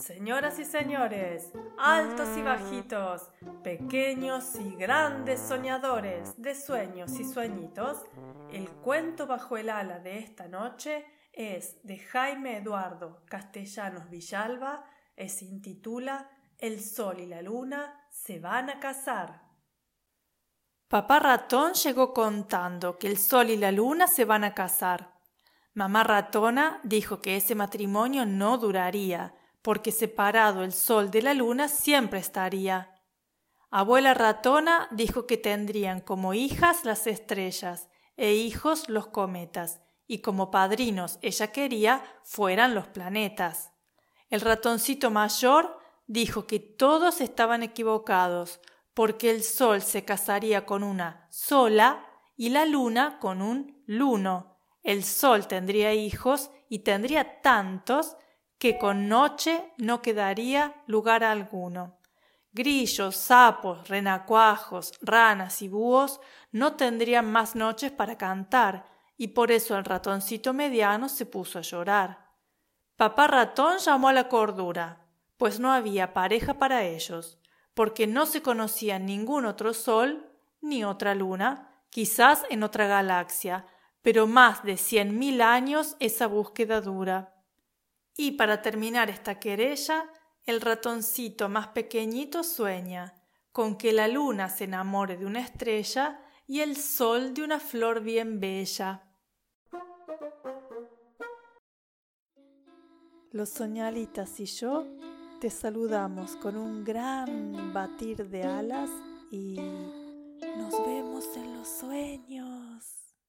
Señoras y señores, altos y bajitos, pequeños y grandes soñadores de sueños y sueñitos, el cuento bajo el ala de esta noche es de Jaime Eduardo Castellanos Villalba se intitula El sol y la luna se van a casar. Papá ratón llegó contando que el sol y la luna se van a casar. Mamá ratona dijo que ese matrimonio no duraría, porque separado el sol de la luna siempre estaría. Abuela ratona dijo que tendrían como hijas las estrellas e hijos los cometas, y como padrinos ella quería fueran los planetas. El ratoncito mayor dijo que todos estaban equivocados, porque el sol se casaría con una sola y la luna con un luno. El sol tendría hijos y tendría tantos que con noche no quedaría lugar alguno. Grillos, sapos, renacuajos, ranas y búhos no tendrían más noches para cantar, y por eso el ratoncito mediano se puso a llorar. Papá ratón llamó a la cordura, pues no había pareja para ellos, porque no se conocía ningún otro sol ni otra luna, quizás en otra galaxia, pero más de cien mil años esa búsqueda dura. Y para terminar esta querella, el ratoncito más pequeñito sueña con que la luna se enamore de una estrella y el sol de una flor bien bella. Los soñalitas y yo te saludamos con un gran batir de alas y nos vemos en los sueños.